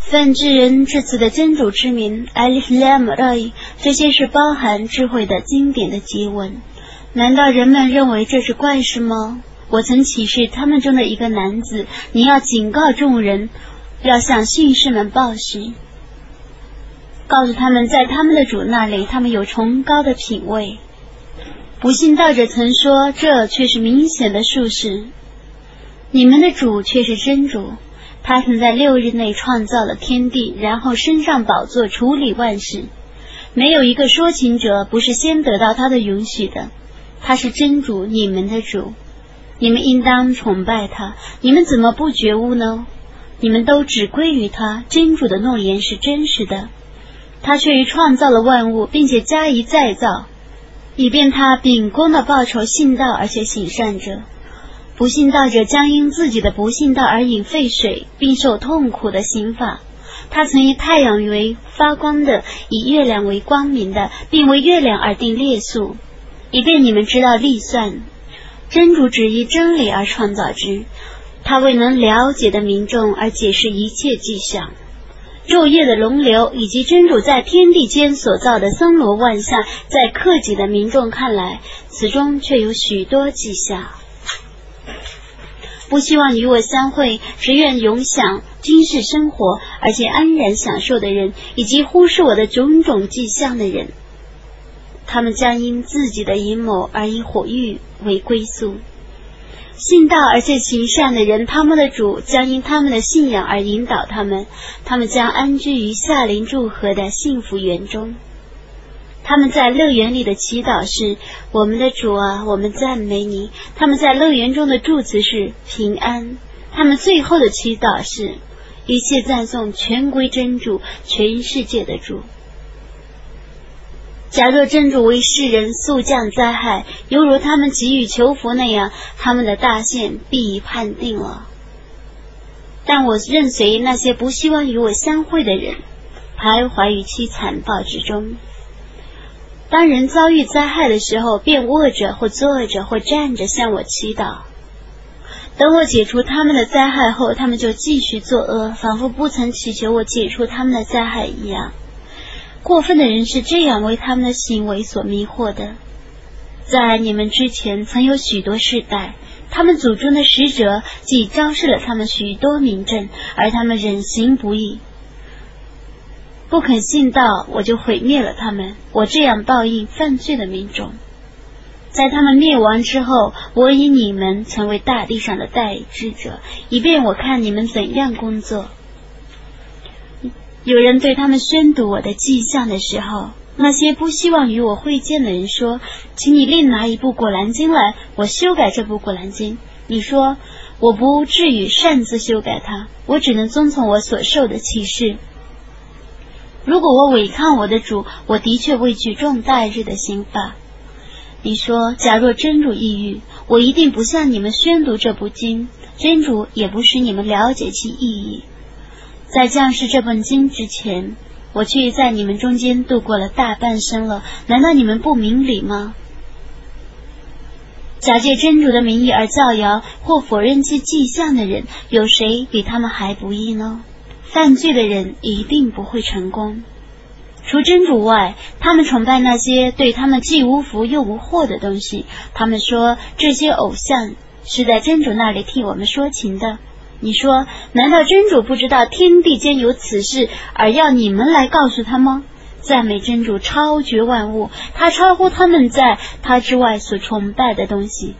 梵智人至此的真主之名，Alif Lam Ra，这些是包含智慧的经典的结文。难道人们认为这是怪事吗？我曾启示他们中的一个男子，你要警告众人，要向信士们报喜，告诉他们在他们的主那里，他们有崇高的品位。不信道者曾说，这却是明显的术士。你们的主却是真主。他曾在六日内创造了天地，然后升上宝座处理万事。没有一个说情者不是先得到他的允许的。他是真主，你们的主，你们应当崇拜他。你们怎么不觉悟呢？你们都只归于他。真主的诺言是真实的，他却创造了万物，并且加以再造，以便他秉公的报酬信道而且行善者。不信道者将因自己的不信道而饮沸水，并受痛苦的刑罚。他曾以太阳为发光的，以月亮为光明的，并为月亮而定列数，以便你们知道历算。真主只依真理而创造之，他为能了解的民众而解释一切迹象。昼夜的龙流，以及真主在天地间所造的森罗万象，在克己的民众看来，此中却有许多迹象。不希望与我相会，只愿永享军事生活，而且安然享受的人，以及忽视我的种种迹象的人，他们将因自己的阴谋而以火狱为归宿；信道而且行善的人，他们的主将因他们的信仰而引导他们，他们将安居于夏林祝河的幸福园中。他们在乐园里的祈祷是：“我们的主啊，我们赞美你。”他们在乐园中的祝词是“平安”。他们最后的祈祷是：“一切赞颂全归真主，全世界的主。”假若真主为世人速降灾害，犹如他们给予求福那样，他们的大限必已判定了。但我任随那些不希望与我相会的人，徘徊于其残暴之中。当人遭遇灾害的时候，便卧着或坐着或站着向我祈祷。等我解除他们的灾害后，他们就继续作恶，仿佛不曾祈求我解除他们的灾害一样。过分的人是这样为他们的行为所迷惑的。在你们之前，曾有许多世代，他们祖宗的使者既昭示了他们许多名证，而他们忍行不义。不肯信道，我就毁灭了他们。我这样报应犯罪的民众，在他们灭亡之后，我以你们成为大地上的代志者，以便我看你们怎样工作。有人对他们宣读我的迹象的时候，那些不希望与我会见的人说：“请你另拿一部古兰经来，我修改这部古兰经。”你说：“我不至于擅自修改它，我只能遵从我所受的启示。”如果我违抗我的主，我的确畏惧重大日的刑罚。你说，假若真主抑郁，我一定不向你们宣读这部经，真主也不使你们了解其意义。在降世这本经之前，我却在你们中间度过了大半生了。难道你们不明理吗？假借真主的名义而造谣或否认其迹象的人，有谁比他们还不义呢？犯罪的人一定不会成功。除真主外，他们崇拜那些对他们既无福又无祸的东西。他们说这些偶像是在真主那里替我们说情的。你说，难道真主不知道天地间有此事，而要你们来告诉他吗？赞美真主超绝万物，他超乎他们在他之外所崇拜的东西。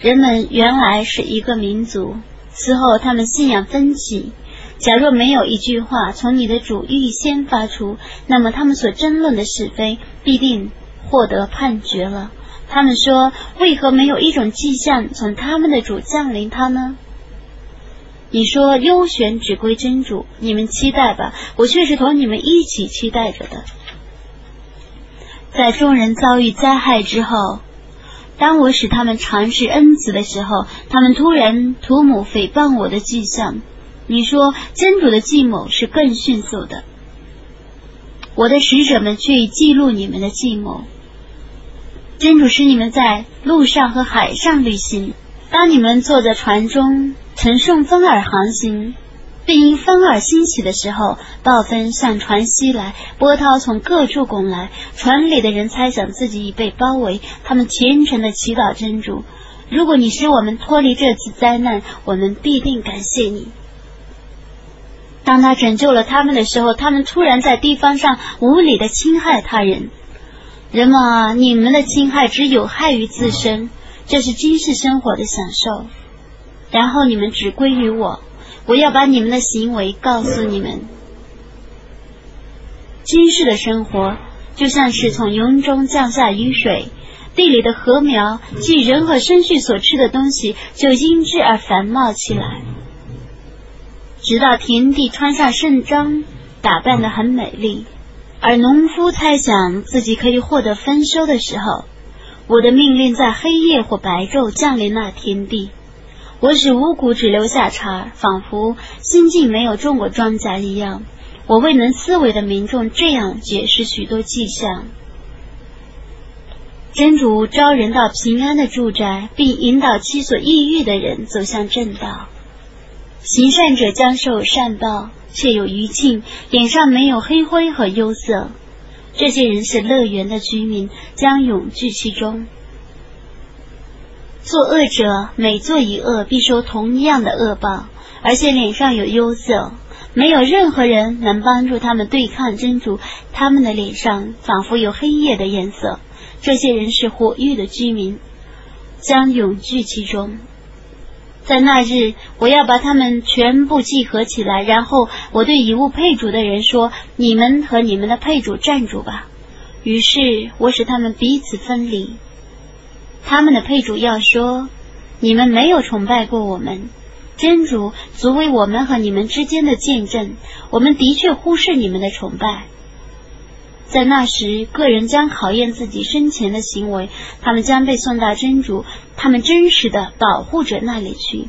人们原来是一个民族。此后，他们信仰分歧。假若没有一句话从你的主预先发出，那么他们所争论的是非必定获得判决了。他们说：“为何没有一种迹象从他们的主降临他呢？”你说：“优选只归真主，你们期待吧，我却是同你们一起期待着的。”在众人遭遇灾害之后。当我使他们尝试恩慈的时候，他们突然涂抹诽谤我的迹象。你说真主的计谋是更迅速的，我的使者们却已记录你们的计谋。真主使你们在路上和海上旅行，当你们坐在船中乘顺风而航行，并因风而兴起的时候，暴风向船袭来，波涛从各处拱来。船里的人猜想自己已被包围，他们虔诚的祈祷真主：如果你使我们脱离这次灾难，我们必定感谢你。当他拯救了他们的时候，他们突然在地方上无理的侵害他人。人们啊，你们的侵害只有害于自身，这是今世生活的享受。然后你们只归于我。我要把你们的行为告诉你们。今世的生活就像是从云中降下雨水，地里的禾苗即人和牲畜所吃的东西就因之而繁茂起来，直到田地穿上盛装，打扮的很美丽，而农夫猜想自己可以获得丰收的时候，我的命令在黑夜或白昼降临那田地。我使五谷只留下茬，仿佛新近没有种过庄稼一样。我为能思维的民众这样解释许多迹象：真主招人到平安的住宅，并引导其所抑郁的人走向正道。行善者将受善报，却有余庆，脸上没有黑灰和忧色。这些人是乐园的居民，将永居其中。作恶者每做一恶，必受同样的恶报，而且脸上有忧色。没有任何人能帮助他们对抗真主，他们的脸上仿佛有黑夜的颜色。这些人是火域的居民，将永居其中。在那日，我要把他们全部集合起来，然后我对以物配主的人说：“你们和你们的配主站住吧。”于是我使他们彼此分离。他们的配主要说：“你们没有崇拜过我们，真主足为我们和你们之间的见证。我们的确忽视你们的崇拜。”在那时，个人将考验自己生前的行为，他们将被送到真主他们真实的保护者那里去，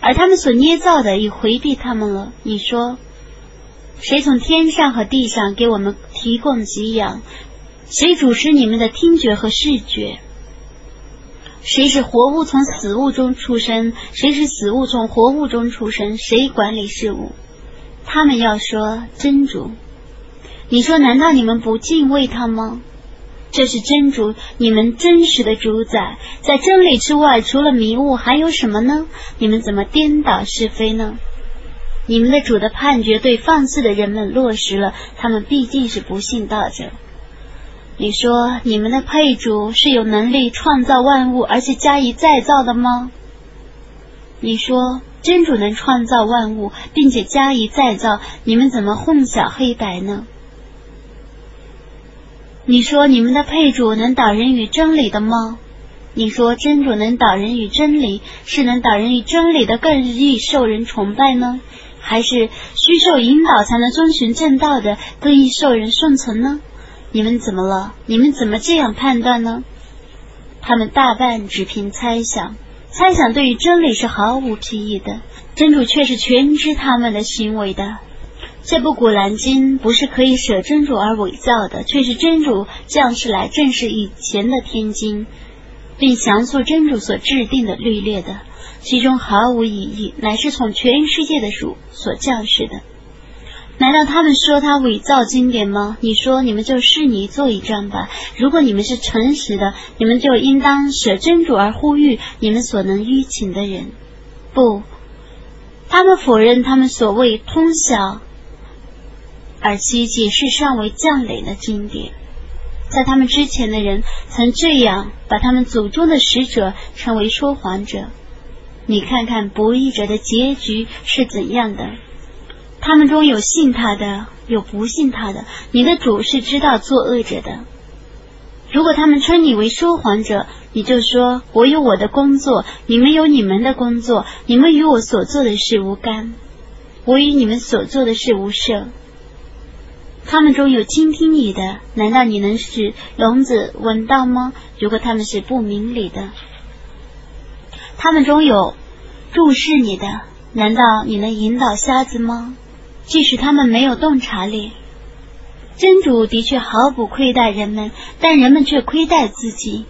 而他们所捏造的已回避他们了。你说，谁从天上和地上给我们提供给养？谁主持你们的听觉和视觉？谁是活物从死物中出生？谁是死物从活物中出生？谁管理事物？他们要说真主。你说难道你们不敬畏他吗？这是真主，你们真实的主宰。在真理之外，除了迷雾，还有什么呢？你们怎么颠倒是非呢？你们的主的判决对放肆的人们落实了，他们毕竟是不信道者。你说你们的配主是有能力创造万物而且加以再造的吗？你说真主能创造万物并且加以再造，你们怎么混淆黑白呢？你说你们的配主能导人与真理的吗？你说真主能导人与真理，是能导人与真理的更易受人崇拜呢，还是需受引导才能遵循正道的更易受人顺从呢？你们怎么了？你们怎么这样判断呢？他们大半只凭猜想，猜想对于真理是毫无裨益的。真主却是全知他们的行为的。这部古兰经不是可以舍真主而伪造的，却是真主降世来正是以前的天经，并详述真主所制定的律列的，其中毫无意义，乃是从全世界的主所降世的。难道他们说他伪造经典吗？你说你们就试你做一仗吧。如果你们是诚实的，你们就应当舍真主而呼吁你们所能淤情的人。不，他们否认他们所谓通晓，而其解释尚未降临的经典。在他们之前的人曾这样把他们祖宗的使者称为说谎者。你看看不义者的结局是怎样的？他们中有信他的，有不信他的。你的主是知道作恶者的。如果他们称你为说谎者，你就说：我有我的工作，你们有你们的工作，你们与我所做的事无干，我与你们所做的事无涉。他们中有倾听你的，难道你能使聋子闻到吗？如果他们是不明理的，他们中有注视你的，难道你能引导瞎子吗？即使他们没有洞察力，真主的确毫不亏待人们，但人们却亏待自己。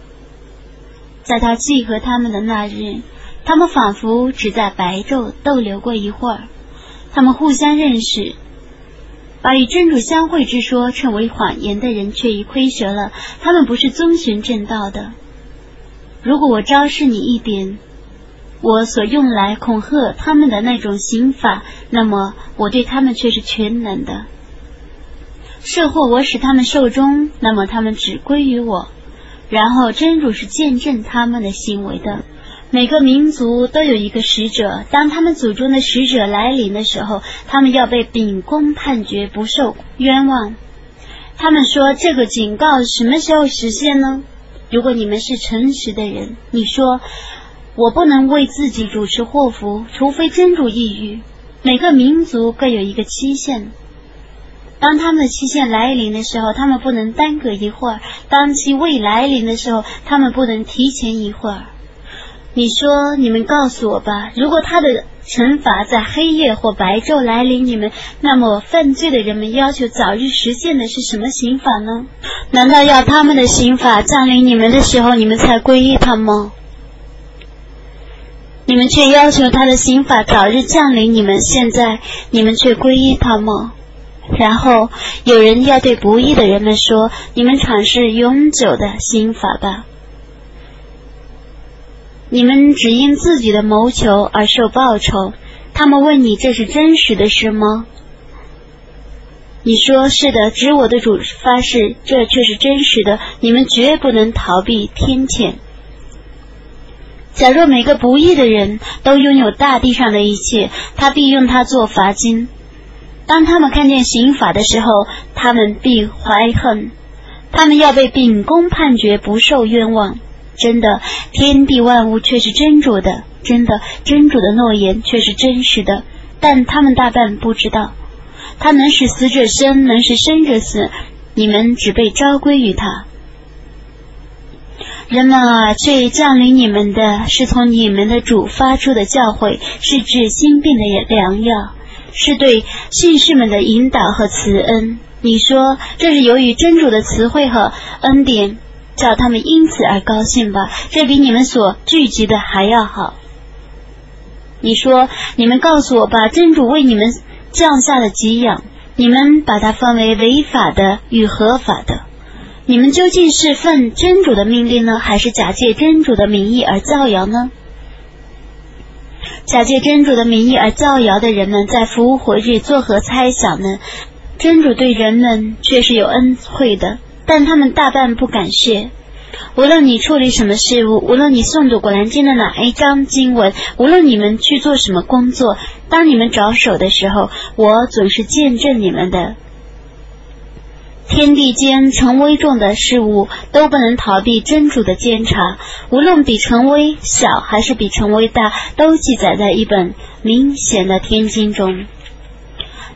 在他记和他们的那日，他们仿佛只在白昼逗留过一会儿，他们互相认识，把与真主相会之说称为谎言的人，却已亏折了。他们不是遵循正道的。如果我昭示你一点，我所用来恐吓他们的那种刑法，那么我对他们却是全能的。设或我使他们受终，那么他们只归于我。然后真主是见证他们的行为的。每个民族都有一个使者，当他们祖宗的使者来临的时候，他们要被秉公判决，不受冤枉。他们说这个警告什么时候实现呢？如果你们是诚实的人，你说我不能为自己主持祸福，除非真主抑郁。每个民族各有一个期限。当他们的期限来临的时候，他们不能耽搁一会儿；当其未来临的时候，他们不能提前一会儿。你说，你们告诉我吧，如果他的惩罚在黑夜或白昼来临你们，那么犯罪的人们要求早日实现的是什么刑法呢？难道要他们的刑法降临你们的时候，你们才皈依他吗？你们却要求他的刑法早日降临你们，现在你们却皈依他吗？然后有人要对不义的人们说：“你们尝试永久的心法吧。你们只因自己的谋求而受报酬。”他们问你：“这是真实的事吗？”你说：“是的，指我的主发誓，这却是真实的。你们绝不能逃避天谴。假若每个不义的人都拥有大地上的一切，他必用它做罚金。”当他们看见刑法的时候，他们必怀恨。他们要被秉公判决，不受冤枉。真的，天地万物却是真主的；真的，真主的诺言却是真实的。但他们大半不知道，他能使死者生，能使生者死。你们只被昭归于他。人们啊，这降临你们的是从你们的主发出的教诲，是治心病的良药。是对信士们的引导和慈恩。你说这是由于真主的慈惠和恩典，叫他们因此而高兴吧？这比你们所聚集的还要好。你说你们告诉我吧，真主为你们降下了给养，你们把它分为违法的与合法的。你们究竟是奉真主的命令呢，还是假借真主的名义而造谣呢？假借真主的名义而造谣的人们，在服务活日作何猜想呢？真主对人们却是有恩惠的，但他们大半不感谢。无论你处理什么事物，无论你诵读《古兰经》的哪一章经文，无论你们去做什么工作，当你们着手的时候，我总是见证你们的。天地间成危重的事物都不能逃避真主的监察，无论比成危小还是比成危大，都记载在一本明显的天经中。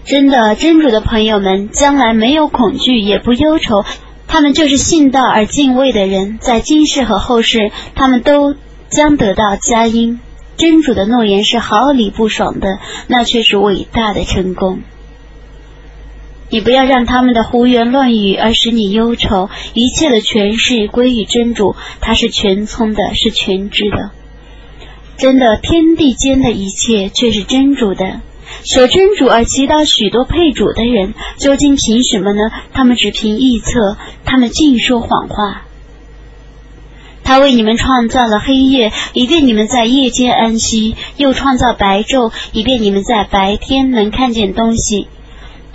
真的，真主的朋友们将来没有恐惧，也不忧愁，他们就是信道而敬畏的人，在今世和后世，他们都将得到佳音。真主的诺言是毫厘不爽的，那却是伟大的成功。你不要让他们的胡言乱语而使你忧愁。一切的权势归于真主，他是全聪的，是全知的。真的，天地间的一切却是真主的。舍真主而祈祷许多配主的人，究竟凭什么呢？他们只凭臆测，他们尽说谎话。他为你们创造了黑夜，以便你们在夜间安息；又创造白昼，以便你们在白天能看见东西。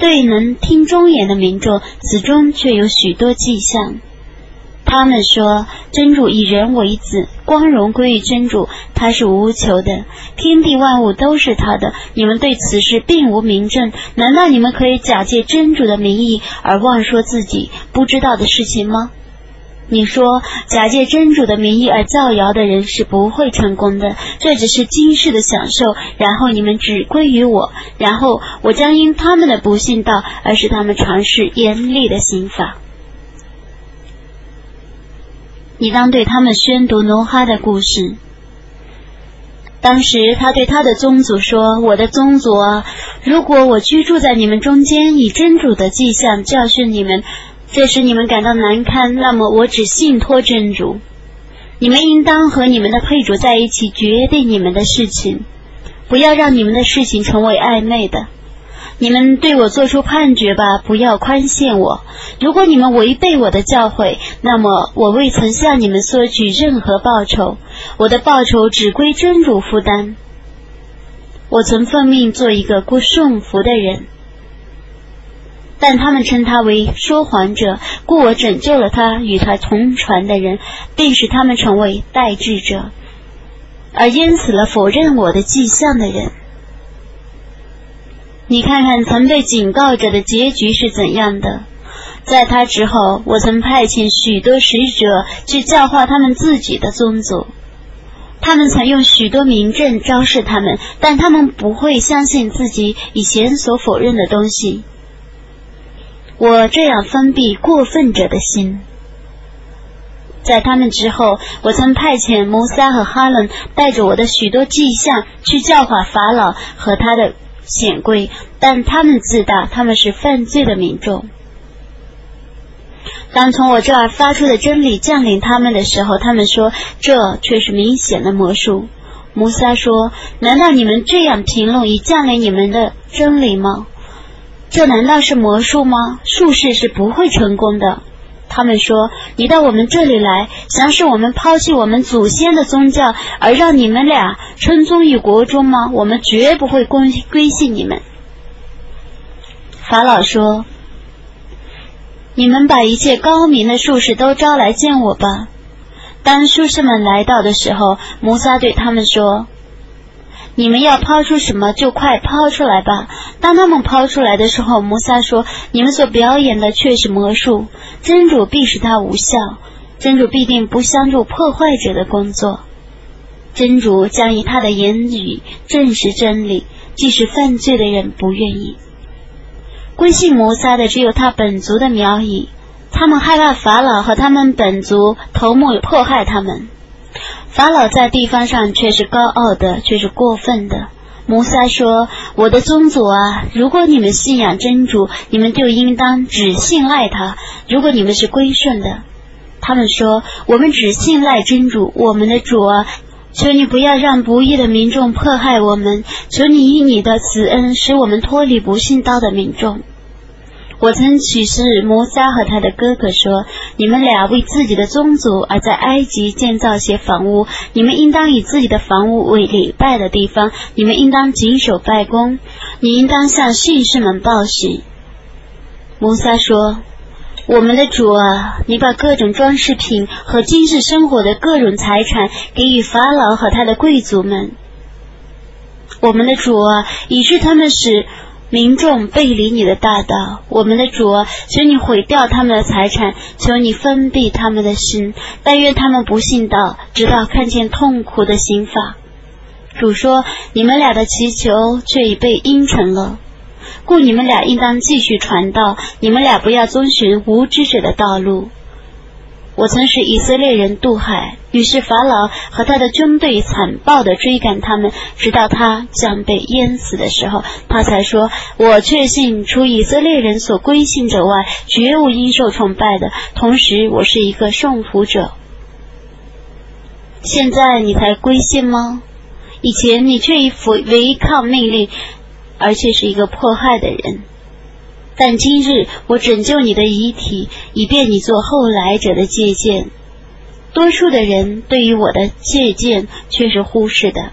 对能听忠言的民众，此中却有许多迹象。他们说：“真主以人为子，光荣归于真主，他是无求的，天地万物都是他的。你们对此事并无明证，难道你们可以假借真主的名义而妄说自己不知道的事情吗？”你说假借真主的名义而造谣的人是不会成功的，这只是今世的享受。然后你们只归于我，然后我将因他们的不信道而使他们尝试严厉的刑法。你当对他们宣读努哈的故事。当时他对他的宗族说：“我的宗族啊，如果我居住在你们中间，以真主的迹象教训你们。”这使你们感到难堪，那么我只信托真主。你们应当和你们的配主在一起，决定你们的事情。不要让你们的事情成为暧昧的。你们对我做出判决吧，不要宽限我。如果你们违背我的教诲，那么我未曾向你们索取任何报酬，我的报酬只归真主负担。我曾奉命做一个过顺服的人，但他们称他为说谎者，故我拯救了他与他同船的人，并使他们成为代志者，而淹死了否认我的迹象的人。你看看曾被警告者的结局是怎样的？在他之后，我曾派遣许多使者去教化他们自己的宗族，他们曾用许多名证昭示他们，但他们不会相信自己以前所否认的东西。我这样封闭过分者的心。在他们之后，我曾派遣摩萨和哈伦带着我的许多迹象去教化法老和他的。显贵，但他们自大，他们是犯罪的民众。当从我这儿发出的真理降临他们的时候，他们说这却是明显的魔术。摩萨说：“难道你们这样评论已降临你们的真理吗？这难道是魔术吗？术士是不会成功的。”他们说：“你到我们这里来，想使我们抛弃我们祖先的宗教，而让你们俩称宗于国中吗？我们绝不会归归信你们。”法老说：“你们把一切高明的术士都招来见我吧。”当术士们来到的时候，摩萨对他们说。你们要抛出什么，就快抛出来吧。当他们抛出来的时候，摩萨说：“你们所表演的却是魔术，真主必使它无效，真主必定不相助破坏者的工作。真主将以他的言语证实真理，即使犯罪的人不愿意归信摩萨的，只有他本族的苗裔。他们害怕法老和他们本族头目迫害他们。”法老在地方上却是高傲的，却是过分的。摩萨说：“我的宗族啊，如果你们信仰真主，你们就应当只信赖他；如果你们是归顺的，他们说我们只信赖真主，我们的主啊，求你不要让不义的民众迫害我们，求你以你的慈恩使我们脱离不信道的民众。”我曾启示摩萨和他的哥哥说：“你们俩为自己的宗族而在埃及建造些房屋，你们应当以自己的房屋为礼拜的地方，你们应当谨守拜功，你应当向信士们报喜。”摩萨说：“我们的主啊，你把各种装饰品和今世生活的各种财产给予法老和他的贵族们。我们的主啊，以致他们使。”民众背离你的大道，我们的主，求你毁掉他们的财产，求你封闭他们的心，但愿他们不信道，直到看见痛苦的刑法。主说：“你们俩的祈求却已被应承了，故你们俩应当继续传道，你们俩不要遵循无知者的道路。”我曾使以色列人渡海，于是法老和他的军队残暴地追赶他们，直到他将被淹死的时候，他才说：“我确信，除以色列人所归信者外，绝无应受崇拜的。同时，我是一个受福者。”现在你才归信吗？以前你却以违违抗命令，而且是一个迫害的人。但今日我拯救你的遗体，以便你做后来者的借鉴。多数的人对于我的借鉴却是忽视的。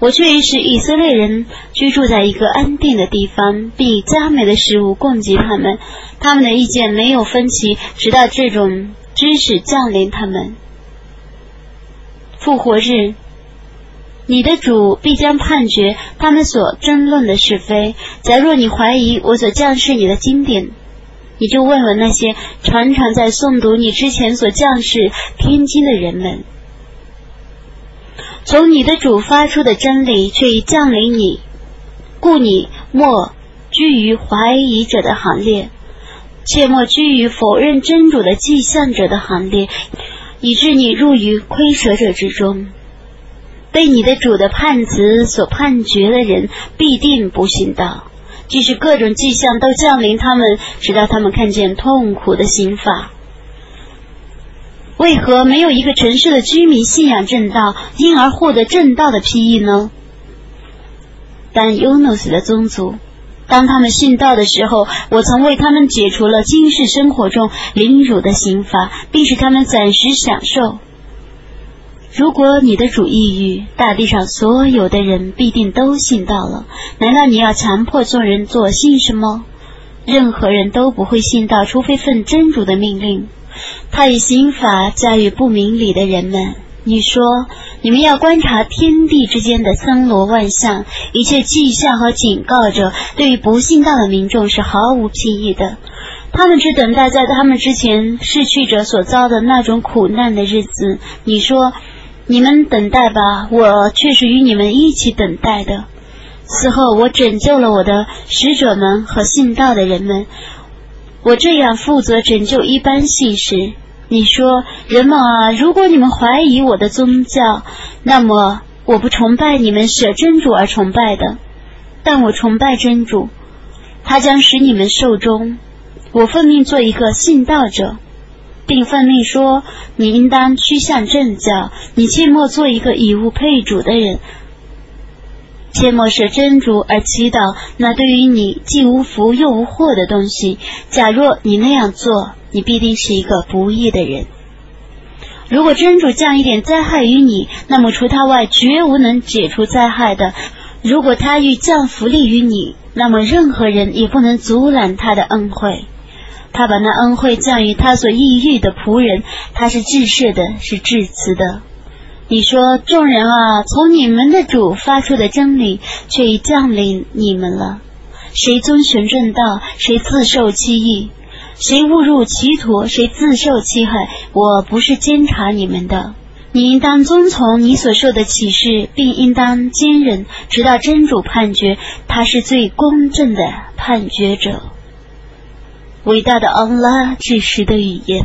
我却使以色列人居住在一个安定的地方，并以佳美的食物供给他们。他们的意见没有分歧，直到这种知识降临他们。复活日。你的主必将判决他们所争论的是非。假若你怀疑我所降世你的经典，你就问问那些常常在诵读你之前所降世天经的人们。从你的主发出的真理却已降临你，故你莫居于怀疑者的行列，切莫居于否认真主的迹象者的行列，以致你入于亏舍者之中。被你的主的判词所判决的人必定不信道，即使各种迹象都降临他们，直到他们看见痛苦的刑罚。为何没有一个城市的居民信仰正道，因而获得正道的批议呢？但尤努斯的宗族。当他们信道的时候，我曾为他们解除了今世生活中凌辱的刑罚，并使他们暂时享受。如果你的主抑郁，大地上所有的人必定都信道了。难道你要强迫众人做信什么？任何人都不会信道，除非奉真主的命令。他以刑法驾驭不明理的人们。你说，你们要观察天地之间的森罗万象，一切迹象和警告着，对于不信道的民众是毫无裨益的。他们只等待在他们之前逝去者所遭的那种苦难的日子。你说，你们等待吧，我却是与你们一起等待的。此后，我拯救了我的使者们和信道的人们。我这样负责拯救一般信士。你说，人们啊，如果你们怀疑我的宗教，那么我不崇拜你们舍真主而崇拜的，但我崇拜真主，他将使你们受终。我奉命做一个信道者，并奉命说，你应当趋向正教，你切莫做一个以物配主的人。切莫舍真主而祈祷那对于你既无福又无祸的东西。假若你那样做，你必定是一个不义的人。如果真主降一点灾害于你，那么除他外绝无能解除灾害的。如果他欲降福利于你，那么任何人也不能阻拦他的恩惠。他把那恩惠降于他所抑郁的仆人，他是至赦的，是至慈的。你说，众人啊，从你们的主发出的真理却已降临你们了。谁遵循正道，谁自受其益；谁误入歧途，谁自受其害。我不是监察你们的，你应当遵从你所受的启示，并应当坚忍，直到真主判决。他是最公正的判决者。伟大的昂拉至实的语言。